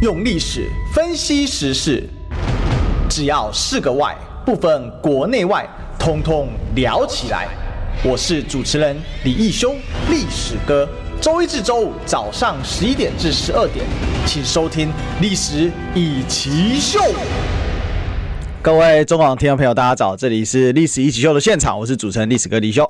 用历史分析时事，只要是个“外”，不分国内外，通通聊起来。我是主持人李义修，历史哥。周一至周五早上十一点至十二点，请收听《历史一起秀》。各位中广听众朋友，大家早，这里是《历史一起秀》的现场，我是主持人历史哥李修。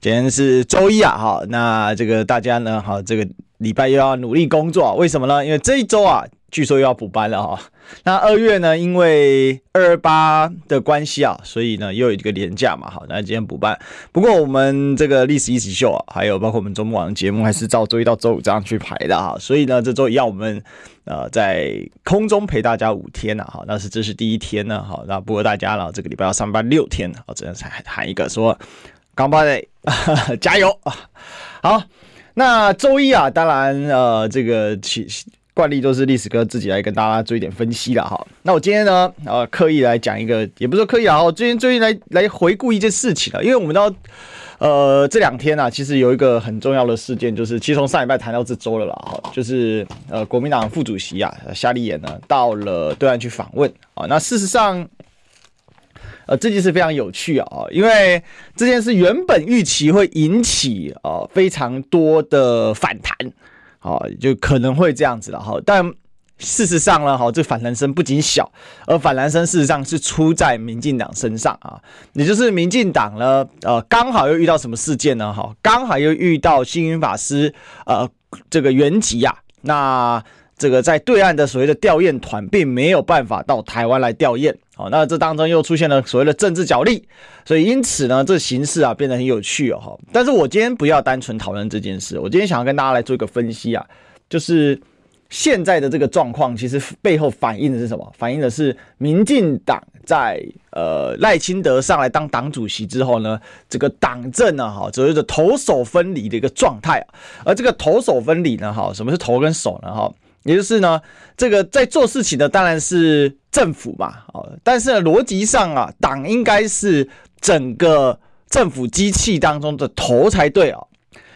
今天是周一啊，好，那这个大家呢，好，这个礼拜又要努力工作，为什么呢？因为这一周啊。据说又要补班了哈，那二月呢，因为二八的关系啊，所以呢又有一个连假嘛，好，那今天补班。不过我们这个历史一起秀啊，还有包括我们周末晚的节目，还是照周一到周五这样去排的哈。所以呢，这周一样我们呃在空中陪大家五天呐，好，那是这是第一天呢，好，那不过大家呢这个礼拜要上班六天，好，只能才喊一个说，刚巴的加油啊！好，那周一啊，当然呃这个起。惯例都是历史哥自己来跟大家做一点分析了哈。那我今天呢，呃，刻意来讲一个，也不是说刻意啊，我最近最近来来回顾一件事情了。因为我们到呃这两天啊，其实有一个很重要的事件，就是其实从上礼拜谈到这周了啦，哈，就是呃国民党副主席啊夏立言呢到了对岸去访问啊。那事实上，呃这件事非常有趣啊，因为这件事原本预期会引起呃非常多的反弹。哦，就可能会这样子了哈，但事实上呢，哈，这反弹声不仅小，而反弹声事实上是出在民进党身上啊，也就是民进党呢，呃，刚好又遇到什么事件呢？哈，刚好又遇到星云法师呃这个原籍啊，那这个在对岸的所谓的吊唁团并没有办法到台湾来吊唁。好，那这当中又出现了所谓的政治角力，所以因此呢，这形势啊变得很有趣哦。哈，但是我今天不要单纯讨论这件事，我今天想要跟大家来做一个分析啊，就是现在的这个状况，其实背后反映的是什么？反映的是民进党在呃赖清德上来当党主席之后呢，这个党政呢，哈，所谓的头手分离的一个状态。而这个头手分离呢，哈，什么是头跟手呢？哈？也就是呢，这个在做事情的当然是政府嘛，哦，但是呢逻辑上啊，党应该是整个政府机器当中的头才对哦。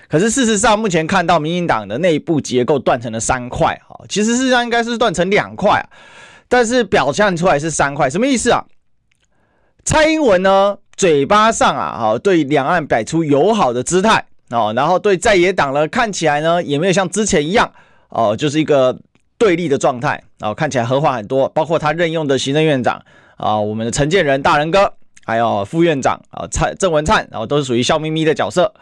可是事实上，目前看到民进党的内部结构断成了三块，哈，其实事实上应该是断成两块，但是表现出来是三块，什么意思啊？蔡英文呢，嘴巴上啊，哈，对两岸摆出友好的姿态哦，然后对在野党呢，看起来呢，也没有像之前一样。哦，就是一个对立的状态哦，看起来和缓很多。包括他任用的行政院长啊、我们的陈建仁大仁哥，还有副院长啊蔡郑文灿，然后都是属于笑眯眯的角色。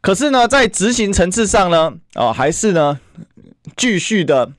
可是呢，在执行层次上呢，啊，还是呢继续的。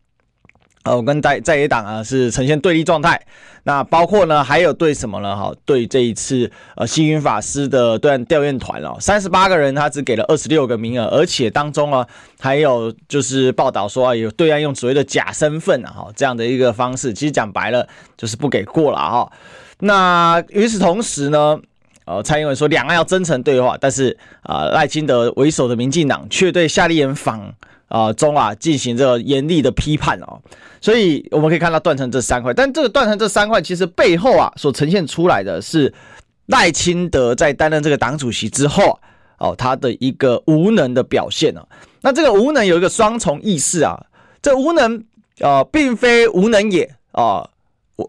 呃，跟在在野党啊是呈现对立状态，那包括呢还有对什么呢？哈，对这一次呃星云法师的对岸调研团哦，三十八个人他只给了二十六个名额，而且当中啊还有就是报道说啊有对岸用所谓的假身份啊哈这样的一个方式，其实讲白了就是不给过了哈。那与此同时呢，呃蔡英文说两岸要真诚对话，但是啊赖清德为首的民进党却对夏立言访。啊、中啊进行这个严厉的批判哦，所以我们可以看到断成这三块，但这个断成这三块，其实背后啊所呈现出来的是赖清德在担任这个党主席之后啊哦，他的一个无能的表现哦。那这个无能有一个双重意思啊，这无能啊、并非无能也啊、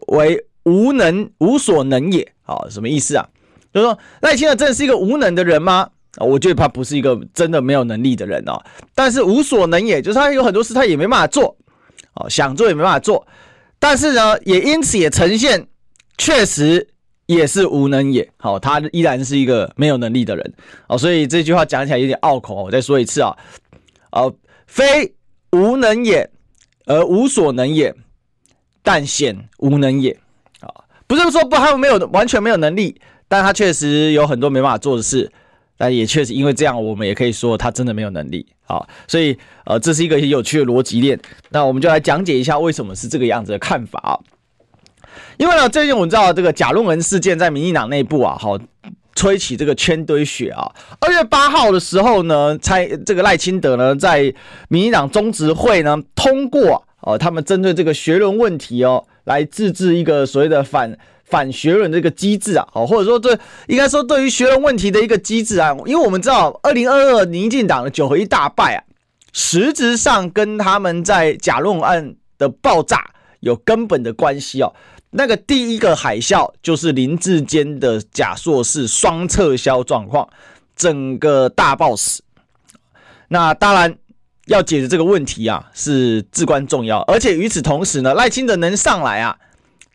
为无能无所能也啊、什么意思啊？就是说赖清德真的是一个无能的人吗？啊我觉得他不是一个真的没有能力的人哦，但是无所能也，就是他有很多事他也没办法做，哦，想做也没办法做，但是呢，也因此也呈现确实也是无能也，好，他依然是一个没有能力的人，哦，所以这句话讲起来有点拗口，我再说一次啊，哦，非无能也，而无所能也，但显无能也，啊，不是说不他们没有完全没有能力，但他确实有很多没办法做的事。但也确实因为这样，我们也可以说他真的没有能力啊，所以呃，这是一个很有趣的逻辑链。那我们就来讲解一下为什么是这个样子的看法啊。因为呢，最近我们知道这个假论文事件在民进党内部啊，好吹起这个圈堆雪啊。二月八号的时候呢，蔡这个赖清德呢，在民进党中执会呢通过哦，他们针对这个学伦问题哦，来自制一个所谓的反。反学伦这个机制啊，好，或者说对，应该说对于学人问题的一个机制啊，因为我们知道，二零二二民进党的九合一大败啊，实质上跟他们在假论案的爆炸有根本的关系哦。那个第一个海啸就是林志坚的假硕士双撤销状况，整个大爆死。那当然要解决这个问题啊，是至关重要。而且与此同时呢，赖清德能上来啊，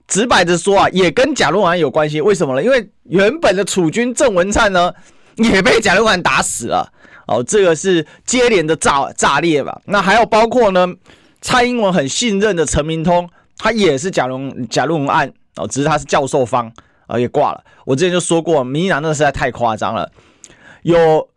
直白的说啊，也跟甲论文有关系。为什么呢？因为原本的楚军郑文灿呢，也被甲论文打死了。哦，这个是接连的炸炸裂吧？那还有包括呢，蔡英文很信任的陈明通，他也是甲论甲论文案哦，只是他是教授方啊，也挂了。我之前就说过，民进党那实在太夸张了，有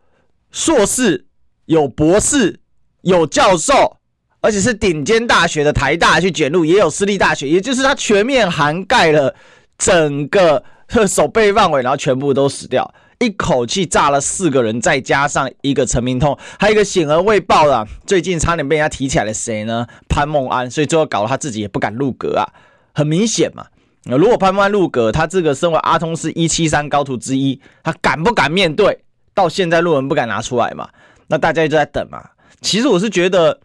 硕士，有博士，有教授，而且是顶尖大学的台大去卷入，也有私立大学，也就是他全面涵盖了整个守备范围，然后全部都死掉。一口气炸了四个人，再加上一个陈明通，还有一个显而未报的，最近差点被人家提起来的谁呢？潘孟安，所以最后搞得他自己也不敢入阁啊。很明显嘛，如果潘孟安入阁，他这个身为阿通是一七三高徒之一，他敢不敢面对？到现在论文不敢拿出来嘛？那大家就在等嘛。其实我是觉得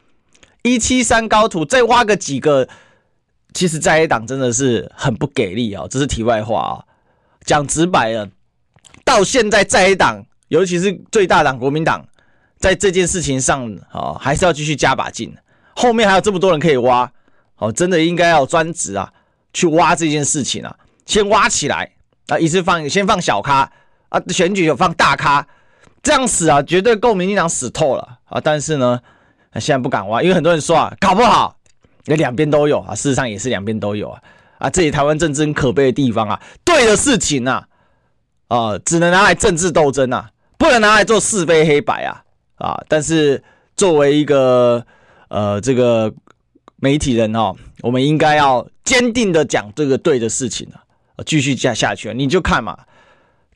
一七三高徒再挖个几个，其实在野党真的是很不给力啊。这是题外话啊，讲直白了。到现在，在野党，尤其是最大党国民党，在这件事情上，啊，还是要继续加把劲。后面还有这么多人可以挖，哦，真的应该要专职啊，去挖这件事情啊，先挖起来啊，一次放，先放小咖啊，选举有放大咖，这样死啊，绝对够民进党死透了啊。但是呢，那现在不敢挖，因为很多人说啊，搞不好那两边都有啊，事实上也是两边都有啊，啊，这里台湾政治很可悲的地方啊，对的事情啊。啊、只能拿来政治斗争、啊，不能拿来做是非黑白啊啊！但是作为一个呃这个媒体人哦，我们应该要坚定的讲这个对的事情啊，继续下下去。你就看嘛，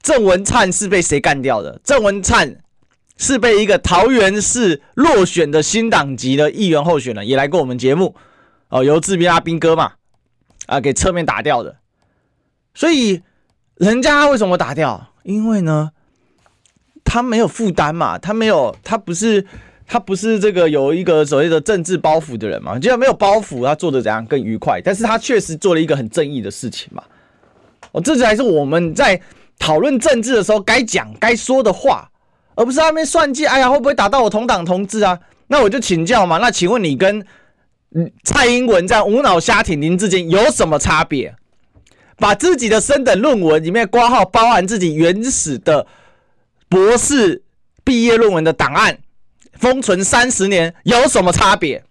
郑文灿是被谁干掉的？郑文灿是被一个桃园市落选的新党籍的议员候选人，也来过我们节目哦，由志斌阿兵哥嘛啊给侧面打掉的，所以。人家为什么打掉？因为呢，他没有负担嘛，他没有，他不是，他不是这个有一个所谓的政治包袱的人嘛。既然没有包袱，他做的怎样更愉快？但是他确实做了一个很正义的事情嘛。哦，这才是我们在讨论政治的时候该讲、该说的话，而不是他们算计。哎呀，会不会打到我同党同志啊？那我就请教嘛。那请问你跟蔡英文这样无脑瞎挺林志坚有什么差别？把自己的升等论文里面挂号包含自己原始的博士毕业论文的档案封存三十年，有什么差别？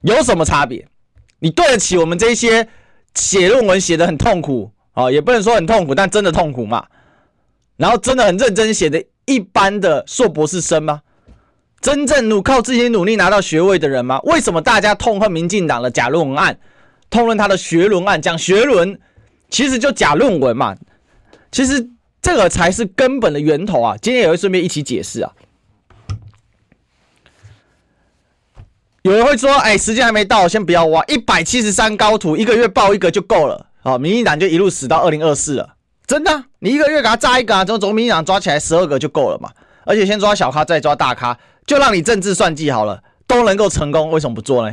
有什么差别？你对得起我们这些写论文写得很痛苦啊，也不能说很痛苦，但真的痛苦嘛？然后真的很认真写的一般的硕博士生吗？真正努靠自己努力拿到学位的人吗？为什么大家痛恨民进党的假论文案？痛恨他的学伦案，讲学伦，其实就假论文嘛。其实这个才是根本的源头啊。今天也会顺便一起解释啊。有人会说，哎，时间还没到，先不要挖。一百七十三高徒，一个月报一个就够了。好，民进党就一路死到二零二四了。真的，你一个月给他炸一个啊，从总民进党抓起来十二个就够了嘛。而且先抓小咖，再抓大咖，就让你政治算计好了，都能够成功，为什么不做呢？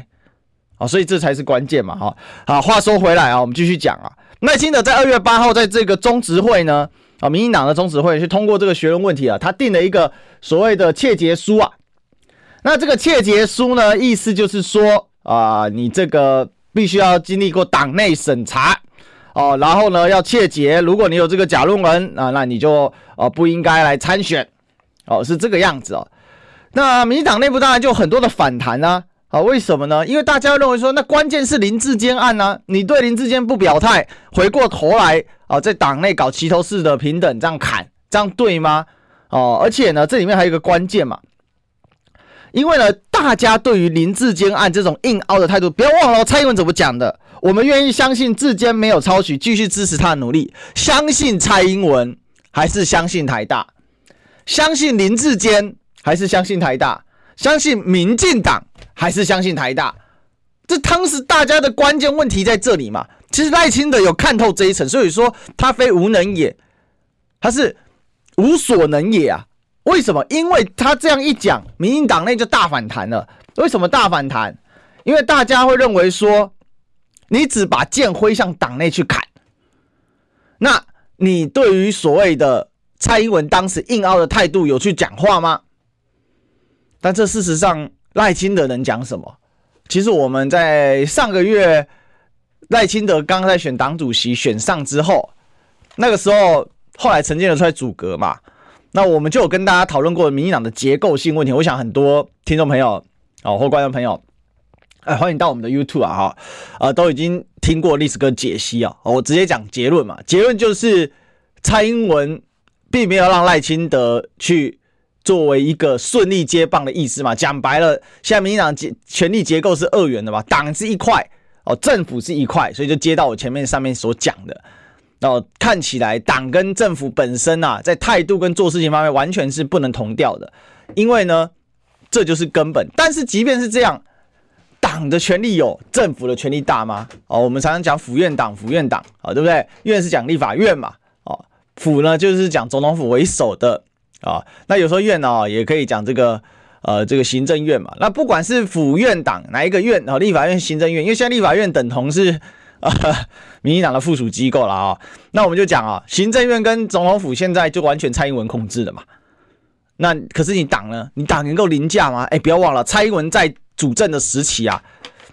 啊，所以这才是关键嘛，哈。好，话说回来啊，我们继续讲啊。耐心的在二月八号在这个中执会呢，啊，民进党的中执会去通过这个学伦问题啊，他定了一个所谓的窃结书啊。那这个窃结书呢，意思就是说啊，你这个必须要经历过党内审查哦，然后呢要切结，如果你有这个假论文啊，那你就呃不应该来参选哦，是这个样子哦。那民进党内部当然就很多的反弹啊。啊，为什么呢？因为大家认为说，那关键是林志坚案呢、你对林志坚不表态，回过头来啊，在党内搞齐头式的平等，这样砍，这样对吗？哦，而且呢，这里面还有一个关键嘛，因为呢，大家对于林志坚案这种硬凹的态度，不要忘了蔡英文怎么讲的，我们愿意相信志坚没有抄袭，继续支持他的努力，相信蔡英文还是相信台大，相信林志坚还是相信台大，相信民进党。还是相信台大，这当时大家的关键问题在这里嘛。其实赖清德有看透这一层，所以说他非无能也，他是无所能也啊。为什么？因为他这样一讲，民进党内就大反弹了。为什么大反弹？因为大家会认为说，你只把剑挥向党内去砍，那你对于所谓的蔡英文当时硬凹的态度有去讲话吗？但这事实上赖清德能讲什么？其实我们在上个月赖清德刚刚在选党主席选上之后，那个时候后来陈建仁出来阻隔嘛，那我们就有跟大家讨论过民进党的结构性问题。我想很多听众朋友哦或观众朋友，哎，欢迎到我们的 YouTube 啊哈，呃，都已经听过历史哥解析啊，我直接讲结论嘛，结论就是蔡英文并没有让赖清德去。作为一个顺利接棒的意思嘛，讲白了，现在民进党结权力结构是二元的嘛，党是一块哦，政府是一块，所以就接到我前面上面所讲的，哦，看起来党跟政府本身啊，在态度跟做事情方面完全是不能同调的，因为呢，这就是根本。但是即便是这样，党的权力有政府的权力大吗？哦，我们常常讲府院党，府院党啊，对不对？院是讲立法院嘛，哦，府呢就是讲总统府为首的。啊、哦，那有时候院呢、哦、也可以讲这个，呃，这个行政院嘛。那不管是府院党哪一个院啊、立法院、行政院，因为现在立法院等同是啊 民进党的附属机构了啊、哦。那我们就讲啊、行政院跟总统府现在就完全蔡英文控制的嘛。那可是你党呢？你党能够凌驾吗？哎，不要忘了，蔡英文在主政的时期啊，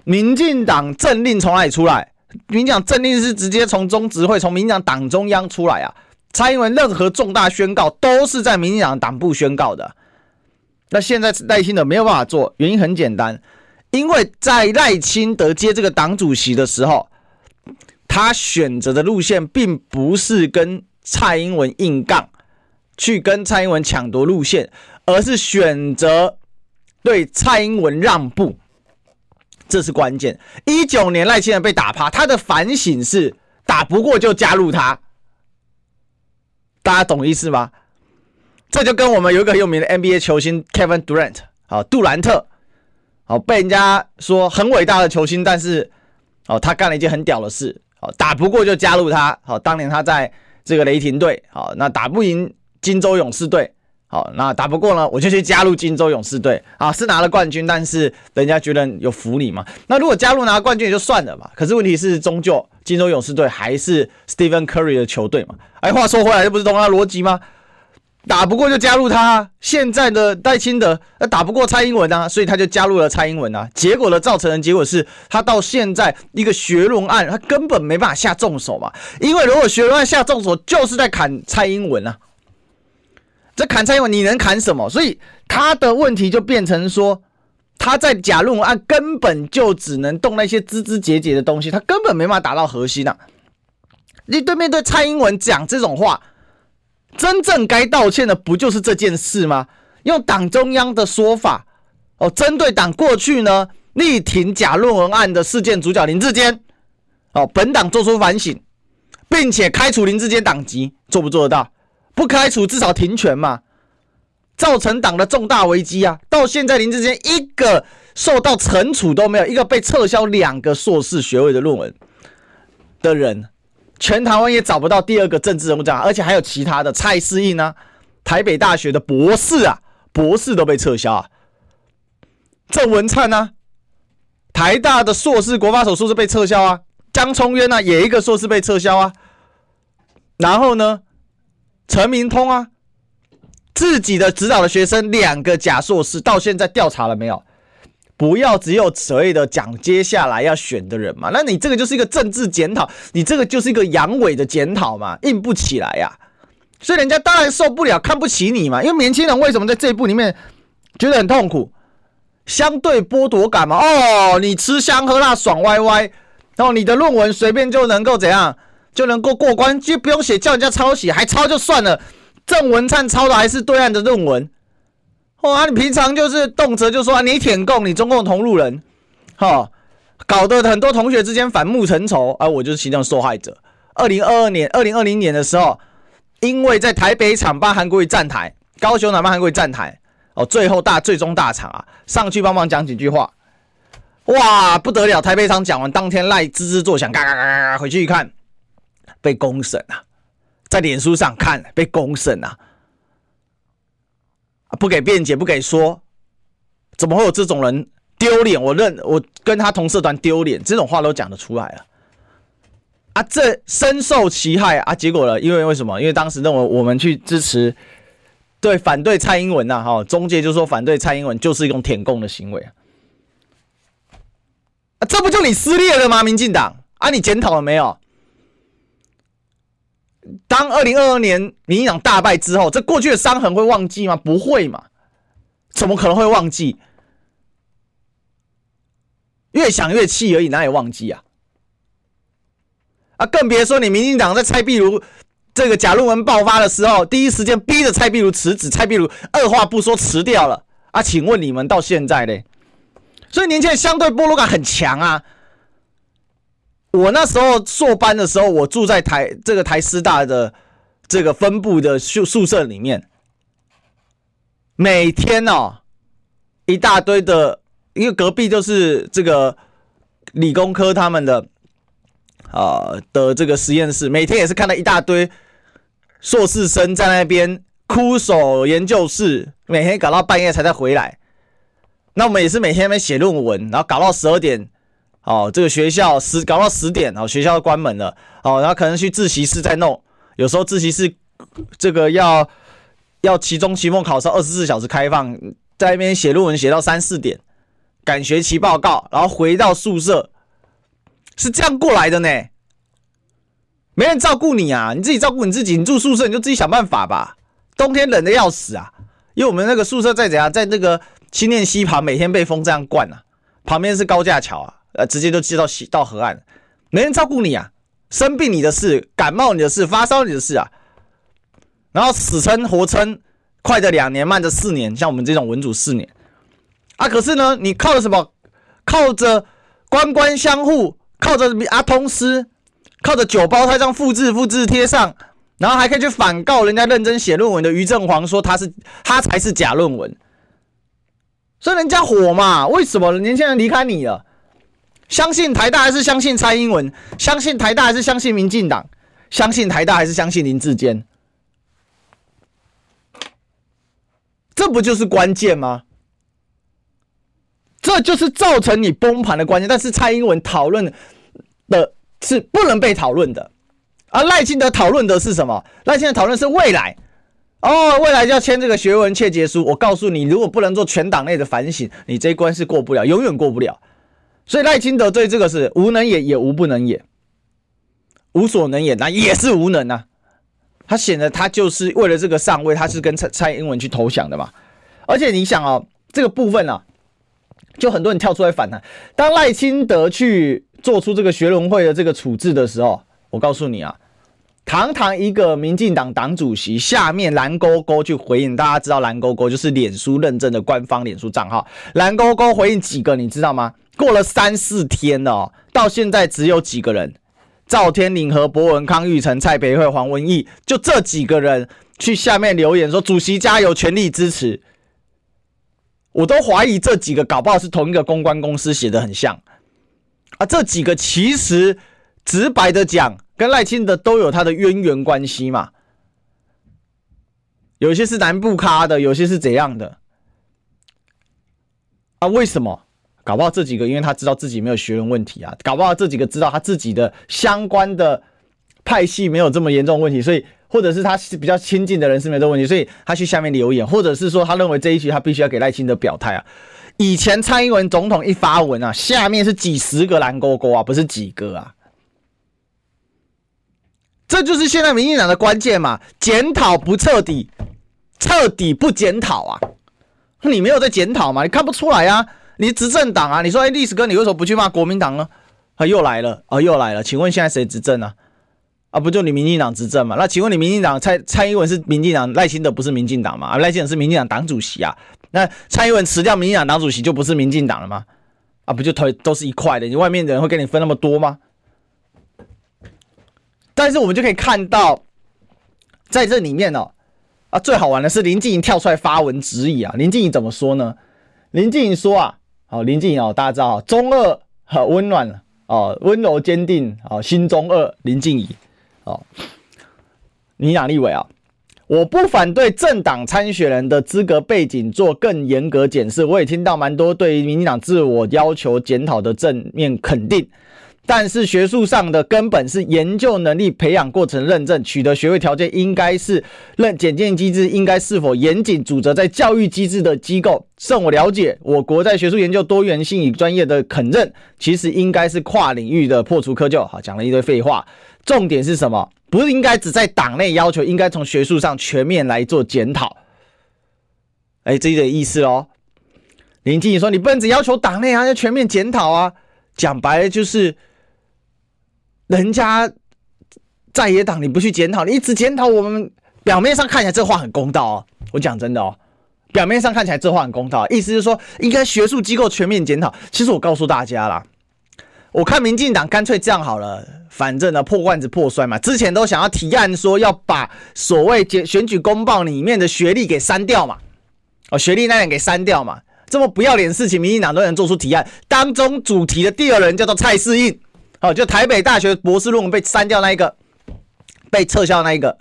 民进党政令从哪里出来？民进党政令是直接从中执会，从民进党党中央出来啊。蔡英文任何重大宣告都是在民进党党部宣告的，那现在赖清德没有办法做，原因很简单，因为在赖清德接这个党主席的时候，他选择的路线并不是跟蔡英文硬杠，去跟蔡英文抢夺路线，而是选择对蔡英文让步，这是关键。一九年赖清德被打趴，他的反省是打不过就加入他。大家懂意思吗？这就跟我们有一个很有名的 NBA 球星 Kevin Durant，好，杜兰特，好，被人家说很伟大的球星，但是，哦，他干了一件很屌的事，好，打不过就加入他，好，当年他在这个雷霆队，好，那打不赢金州勇士队，好，那打不过呢，我就去加入金州勇士队，啊，是拿了冠军，但是人家觉得有服你嘛，那如果加入拿冠军也就算了嘛，可是问题是终究。金州勇士队还是 Stephen Curry 的球队嘛？哎，话说回来，这不是同样逻辑吗？打不过就加入他，现在的戴清德，那打不过蔡英文啊，所以他就加入了蔡英文啊。结果呢，造成的结果是他到现在一个学龙案，他根本没办法下重手嘛。因为如果学龙案下重手，就是在砍蔡英文啊。这砍蔡英文，你能砍什么？所以他的问题就变成说。他在假论文案根本就只能动那些枝枝节节的东西，他根本没办法打到核心啊！你对面对蔡英文讲这种话，真正该道歉的不就是这件事吗？用党中央的说法哦，针对党过去呢力挺假论文案的事件主角林志坚哦，本党做出反省，并且开除林志坚党籍，做不做得到？不开除至少停权嘛。造成党的重大危机啊！到现在林志坚一个受到惩处都没有，一个被撤销两个硕士学位的论文的人，全台湾也找不到第二个政治人物这样，而且还有其他的蔡适应啊，台北大学的博士啊，博士都被撤销啊。郑文灿啊，台大的硕士国发所硕士被撤销啊，江聪渊呢也一个硕士被撤销啊，然后呢，陈明通啊。自己的指导的学生两个假硕士，到现在调查了没有？不要只有所谓的讲接下来要选的人嘛，那你这个就是一个政治检讨，你这个就是一个阳痿的检讨嘛，硬不起来呀、啊。所以人家当然受不了，看不起你嘛。因为年轻人为什么在这一步里面觉得很痛苦？相对剥夺感嘛。哦，你吃香喝辣爽歪歪，然后你的论文随便就能够怎样就能够过关，就不用写叫人家抄袭，还抄就算了。郑文灿抄的还是对岸的论文，哇！你平常就是动辄就说、你舔共，你中共同路人，哈，搞得很多同学之间反目成仇，而、我就是其中受害者。二零二二年、二零二零年的时候，因为在台北场帮韩国瑜站台，高雄场帮韩国瑜站台，哦，最后大最终大场啊，上去帮忙讲几句话，哇，不得了！台北场讲完，当天赖吱吱作响，嘎嘎嘎嘎，回去一看，被公审啊。在脸书上看被公审啊，不给辩解，不给说，怎么会有这种人丢脸，我认我跟他同社团丢脸，这种话都讲得出来了。啊，这深受其害啊！结果呢？因为为什么？因为当时认为我们去支持，对反对蔡英文呐，哈，中介就说反对蔡英文就是一种舔共的行为！啊，这不就你撕裂了吗？民进党啊，你检讨了没有？当二零二二年民进党大败之后，这过去的伤痕会忘记吗？不会嘛？怎么可能会忘记？越想越气而已，哪有忘记啊？啊，更别说你民进党在蔡壁如这个假论文爆发的时候，第一时间逼着蔡壁如辞职，蔡壁如二话不说辞掉了。啊，请问你们到现在呢？所以年轻人相对剥夺感很强啊。我那时候硕班的时候，我住在台这个台师大的这个分部的宿宿舍里面，每天哦，一大堆的，因为隔壁就是这个理工科他们的。啊、呃、的这个实验室，每天也是看到一大堆硕士生在那边枯守研究室，每天搞到半夜才再回来。那我们也是每天在写论文，然后搞到十二点，哦，这个学校十搞到十点，哦，学校关门了，哦，然后可能去自习室再弄。有时候自习室这个要要期中、期末考试，二十四小时开放，在那边写论文写到三四点，赶学期报告，然后回到宿舍。是这样过来的呢，没人照顾你啊，你自己照顾你自己。你住宿舍你就自己想办法吧。冬天冷的要死啊，因为我们那个宿舍在怎样，在那个新店溪旁，每天被风这样灌啊，旁边是高架桥啊，呃，直接就接到西到河岸，没人照顾你啊，生病你的事，感冒你的事，发烧你的事啊，然后死撑活撑，快的两年，慢的四年，像我们这种文组四年啊，可是呢，你靠什么？靠着官官相护。靠着阿通师，靠着九胞胎这样复制、复制贴上，然后还可以去反告人家认真写论文的于正煌，说他是他才是假论文，所以人家火嘛？为什么年轻人离开你了？相信台大还是相信蔡英文？相信台大还是相信民进党？相信台大还是相信林志坚？这不就是关键吗？这就是造成你崩盘的关键，但是蔡英文讨论的是不能被讨论的，而赖清德讨论的是什么？赖清德讨论是未来哦，未来就要签这个学文切结书。我告诉你，如果不能做全党内的反省，你这一关是过不了，永远过不了。所以赖清德对这个是无能也，也无不能也，无所能也，那也是无能啊。他显得他就是为了这个上位，他是跟蔡蔡英文去投降的嘛。而且你想啊，这个部分啊。就很多人跳出来反弹。当赖清德去做出这个学伦会的这个处置的时候，我告诉你啊，堂堂一个民进党党主席，下面蓝勾勾去回应。大家知道蓝勾勾就是脸书认证的官方脸书账号。蓝勾勾回应几个，你知道吗？过了三四天了哦，到现在只有几个人：赵天麟、和博文、康玉成、蔡培慧、黄文义，就这几个人去下面留言说：“主席加油，全力支持。”我都怀疑这几个搞不好是同一个公关公司写的很像啊！这几个其实直白的讲，跟赖清德都有他的渊源关系嘛。有些是南部咖的，有些是怎样的啊？为什么？搞不好这几个，因为他知道自己没有学伦问题啊。搞不好这几个知道他自己的相关的派系没有这么严重问题，所以。或者是他是比较亲近的人是没这问题，所以他去下面留言，或者是说他认为这一局他必须要给赖清德表态啊。以前蔡英文总统一发文啊，下面是几十个蓝勾勾啊，不是几个啊。这就是现在民进党的关键嘛，检讨不彻底，彻底不检讨啊。你没有在检讨吗？你看不出来啊？你执政党啊？你说哎，历史哥，你为什么不去骂国民党呢？啊，又来了啊，又来了。请问现在谁执政啊？啊，不就你民进党执政嘛？那请问你民进党蔡蔡英文是民进党，赖清德不是民进党嘛？啊，赖清德是民进党党主席啊。那蔡英文辞掉民进党党主席就不是民进党了吗？啊，不就都都是一块的？你外面的人会跟你分那么多吗？但是我们就可以看到，在这里面哦，啊，最好玩的是林静怡跳出来发文质疑啊。林静怡怎么说呢？林静怡说啊，好，林静怡哦，大家知道，中二很温暖哦，温柔坚定哦，心中二林静怡。哦，你讲立委啊，我不反对政党参选人的资格背景做更严格检视，我也听到蛮多对于民进党自我要求检讨的正面肯定。但是学术上的根本是研究能力培养过程认证，取得学位条件应该是认检验机制应该是否严谨，组织在教育机制的机构。甚我了解，我国在学术研究多元性与专业的肯认，其实应该是跨领域的破除窠臼。好，讲了一堆废话，重点是什么？不是应该只在党内要求，应该从学术上全面来做检讨。哎，这一点意思喽。林静怡说：“你不能只要求党内啊，要全面检讨啊。”讲白了就是。人家在野党，你不去检讨，你一直检讨我们。表面上看起来这话很公道哦，我讲真的哦，表面上看起来这话很公道，意思是说应该学术机构全面检讨。其实我告诉大家啦，我看民进党干脆这样好了，反正呢破罐子破摔嘛，之前都想要提案说要把所谓选选举公报里面的学历给删掉嘛，哦学历那样给删掉嘛，这么不要脸的事情，民进党都能做出提案。当中主题的第二人叫做蔡适应。好，就台北大学博士论文被删掉那一个，被撤销那一个，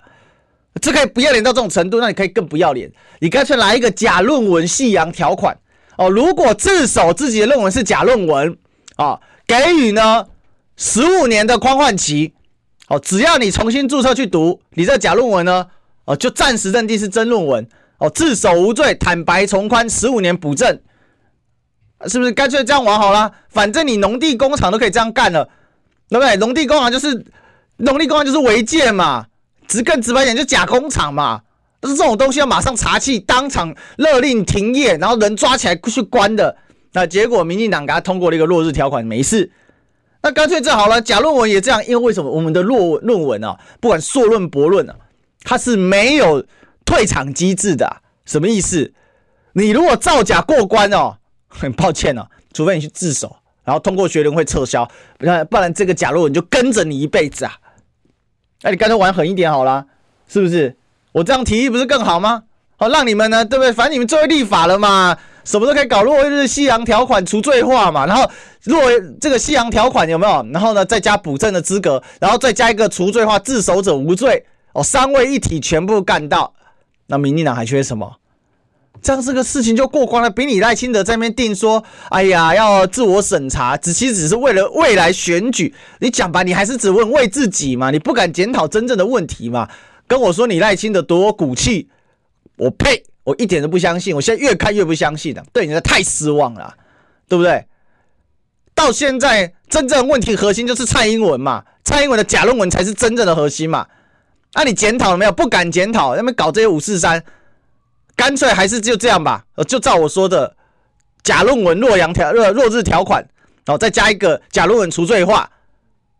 这可以不要脸到这种程度，那你可以更不要脸，你干脆来一个假论文夕阳条款哦。如果自首自己的论文是假论文啊，给予呢十五年的宽缓期哦，只要你重新注册去读，你这假论文呢哦就暂时认定是真论文哦，自首无罪，坦白从宽，十五年补正，是不是干脆这样玩好了？反正你农地工厂都可以这样干了。对不对？农地工厂就是农地工厂就是违建嘛，直更直白点就假工厂嘛。但是这种东西要马上查气，当场勒令停业，然后人抓起来去关的。那结果民进党给他通过了一个落日条款，没事。那干脆这好了，假论文也这样，因为为什么我们的论论文啊，不管硕论博论啊，它是没有退场机制的。什么意思？你如果造假过关哦，很抱歉哦，除非你去自首。然后通过学联会撤销，不然不然这个假论文就跟着你一辈子啊！哎，你干脆玩狠一点好了，是不是？我这样提议不是更好吗？好，让你们呢，对不对？反正你们作为立法了嘛，什么都可以搞落日夕阳条款除罪化嘛。然后落这个夕阳条款有没有？然后呢，再加补正的资格，然后再加一个除罪化，自首者无罪哦，三位一体全部干到。那民进党还缺什么？这样这个事情就过关了，比你赖清德在那边定说，哎呀，要自我审查，只其实只是为了未来选举。你讲吧，你还是只问为自己嘛，你不敢检讨真正的问题嘛？跟我说你赖清德多骨气，我呸，我一点都不相信。我现在越看越不相信了，对你的太失望了，对不对？到现在真正问题核心就是蔡英文嘛，蔡英文的假论文才是真正的核心嘛。那、啊、你检讨了没有？不敢检讨，那边搞这些五四三。干脆还是就这样吧，呃，就照我说的，假论文洛阳条落落日条款，哦，再加一个假论文除罪化，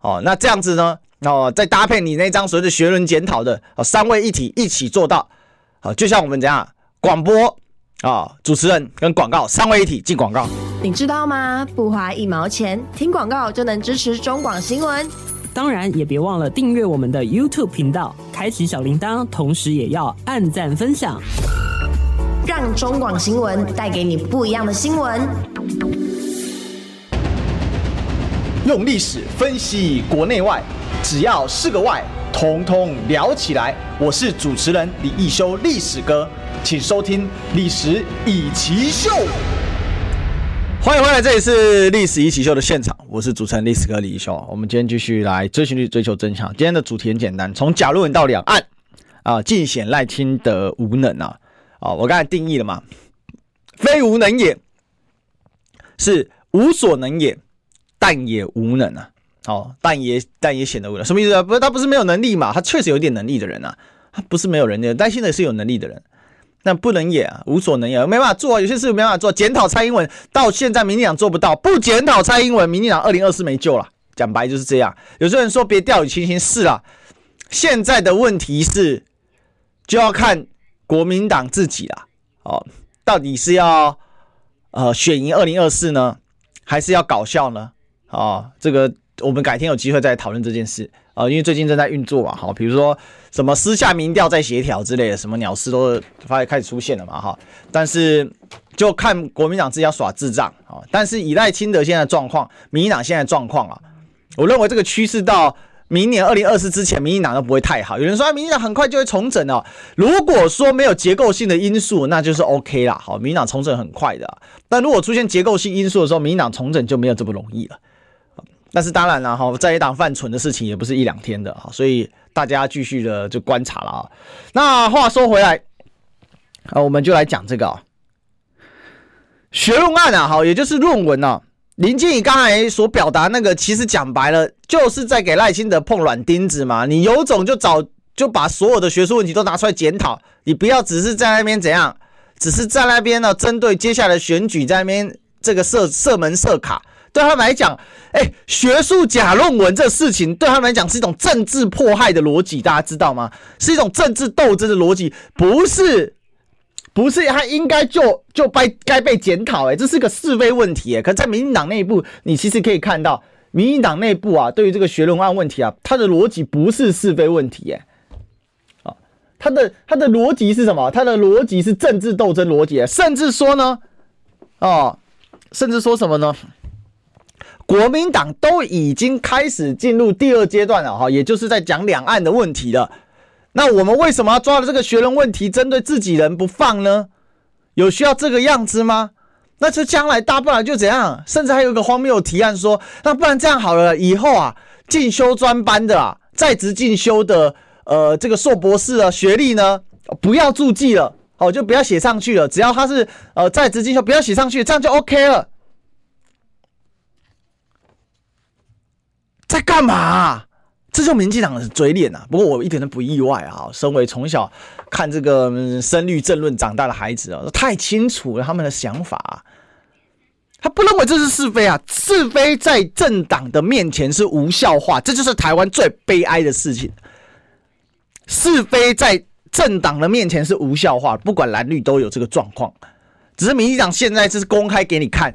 哦，那这样子呢，哦，再搭配你那张所谓的学伦检讨的，哦，三位一体一起做到，好，就像我们这样广播啊，主持人跟广告三位一体进广告，你知道吗？不花一毛钱听广告就能支持中广新闻，当然也别忘了订阅我们的 YouTube 频道，开启小铃铛，同时也要按赞分享。让中广新闻带给你不一样的新闻。用历史分析国内外，只要是个“外”，统统聊起来。我是主持人李一修，历史哥，请收听《历史易起秀》。欢迎回来，这里是《历史一起秀》的现场，我是主持人历史哥李一修。我们今天继续来追寻力追求真相。今天的主题很简单，从假论文到两岸啊，尽显赖清德无能啊。哦，我刚才定义了嘛，非无能也，是无所能也，但也无能啊。哦，但也但也显得无能，什么意思啊？不是他不是没有能力嘛？他确实有点能力的人啊，他不是没有能力，但现在是有能力的人，那不能也啊，无所能也，没办法做，有些事没办法做。检讨蔡英文到现在，民进党做不到，不检讨蔡英文，民进党二零二四没救了。讲白就是这样。有些人说别掉以轻心，是啊，现在的问题是就要看。国民党自己啦，哦，到底是要呃选赢二零二四呢，还是要搞笑呢？哦，这个我们改天有机会再讨论这件事啊，因为最近正在运作嘛，哈，比如说什么私下民调在协调之类的，什么鸟事都发开始出现了嘛，哈，但是就看国民党自己要耍智障啊，但是以赖清德现在状况，民进党现在状况啊，我认为这个趋势到明年二零二四之前，民进党都不会太好。有人说，民进党很快就会重整哦。如果说没有结构性的因素，那就是 OK 啦。好，民进党重整很快的。但如果出现结构性因素的时候，民进党重整就没有这么容易了。但是当然了哈，在野党犯蠢的事情也不是一两天的啊，所以大家继续的就观察了啊。那话说回来，啊，我们就来讲这个啊，学论案啊，好，也就是论文啊。林静仪刚才所表达那个，其实讲白了，就是在给赖清德碰软钉子嘛。你有种就找，就把所有的学术问题都拿出来检讨，你不要只是在那边怎样，只是在那边呢，针对接下来选举在那边这个设设门设卡。对他们来讲，哎，学术假论文这事情对他们来讲是一种政治迫害的逻辑，大家知道吗？是一种政治斗争的逻辑，不是。不是他应该就就该该被检讨哎，这是个是非问题哎。可在民进党内部，你其实可以看到，民进党内部啊，对于这个学伦案问题啊，他的逻辑不是是非问题哎，啊，他的他的逻辑是什么？他的逻辑是政治斗争逻辑，甚至说呢，哦，甚至说什么呢？国民党都已经开始进入第二阶段了哈，也就是在讲两岸的问题了。那我们为什么要抓了这个学人问题，针对自己人不放呢？有需要这个样子吗？那就将来大不了就怎样，甚至还有一个荒谬提案说，那不然这样好了，以后啊，进修专班的啊，在职进修的，呃，这个硕博士的学历呢，不要注记了，哦，就不要写上去了，只要他是呃在职进修，不要写上去，这样就 OK 了。在干嘛？这就民进党的嘴脸啊！不过我一点都不意外啊！身为从小看这个深绿政论长大的孩子啊，太清楚了他们的想法啊。他不认为这是是非啊，是非在政党的面前是无效化，这就是台湾最悲哀的事情。是非在政党的面前是无效化，不管蓝绿都有这个状况。只是民进党现在这是公开给你看，